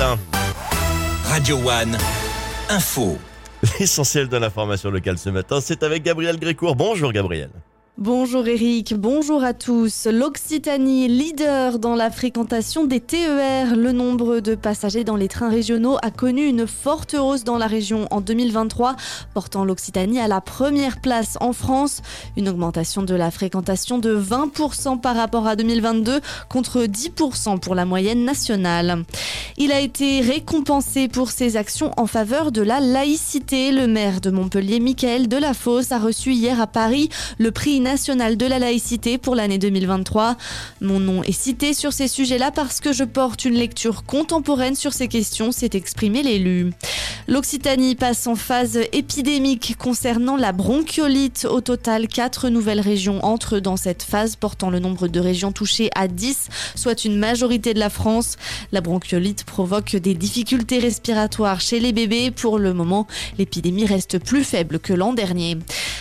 matin. Radio One, info. L'essentiel de l'information locale ce matin, c'est avec Gabriel Grécourt. Bonjour Gabriel. Bonjour Eric, bonjour à tous. L'Occitanie, leader dans la fréquentation des TER. Le nombre de passagers dans les trains régionaux a connu une forte hausse dans la région en 2023, portant l'Occitanie à la première place en France. Une augmentation de la fréquentation de 20% par rapport à 2022 contre 10% pour la moyenne nationale. Il a été récompensé pour ses actions en faveur de la laïcité. Le maire de Montpellier, Michael Delafosse, a reçu hier à Paris le prix national de la laïcité pour l'année 2023. Mon nom est cité sur ces sujets-là parce que je porte une lecture contemporaine sur ces questions, s'est exprimé l'élu. L'Occitanie passe en phase épidémique concernant la bronchiolite. Au total, quatre nouvelles régions entrent dans cette phase, portant le nombre de régions touchées à 10, soit une majorité de la France. La bronchiolite provoque des difficultés respiratoires chez les bébés. Pour le moment, l'épidémie reste plus faible que l'an dernier.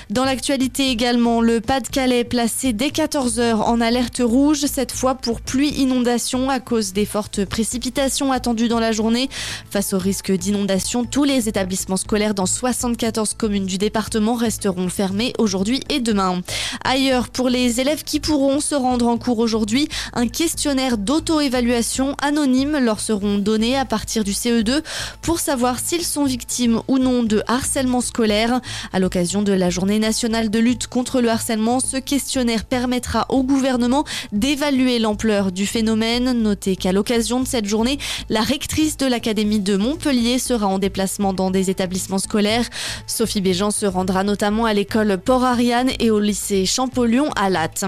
Dans l'actualité également, le Pas-de-Calais placé dès 14h en alerte rouge, cette fois pour pluie-inondation à cause des fortes précipitations attendues dans la journée. Face au risque d'inondation, tous les établissements scolaires dans 74 communes du département resteront fermés aujourd'hui et demain. Ailleurs, pour les élèves qui pourront se rendre en cours aujourd'hui, un questionnaire d'auto-évaluation anonyme leur seront donnés à partir du CE2 pour savoir s'ils sont victimes ou non de harcèlement scolaire. À l'occasion de la nationale de lutte contre le harcèlement, ce questionnaire permettra au gouvernement d'évaluer l'ampleur du phénomène. Notez qu'à l'occasion de cette journée, la rectrice de l'Académie de Montpellier sera en déplacement dans des établissements scolaires. Sophie Béjean se rendra notamment à l'école Port-Ariane et au lycée Champollion à Latte.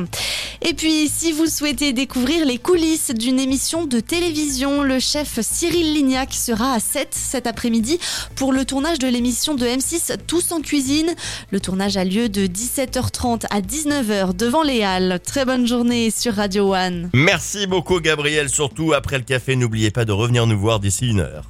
Et puis, si vous souhaitez découvrir les coulisses d'une émission de télévision, le chef Cyril Lignac sera à 7 cet après-midi pour le tournage de l'émission de M6 Tous en cuisine. Le tournage a lieu de 17h30 à 19h devant les Halles. Très bonne journée sur Radio One. Merci beaucoup Gabriel, surtout après le café, n'oubliez pas de revenir nous voir d'ici une heure.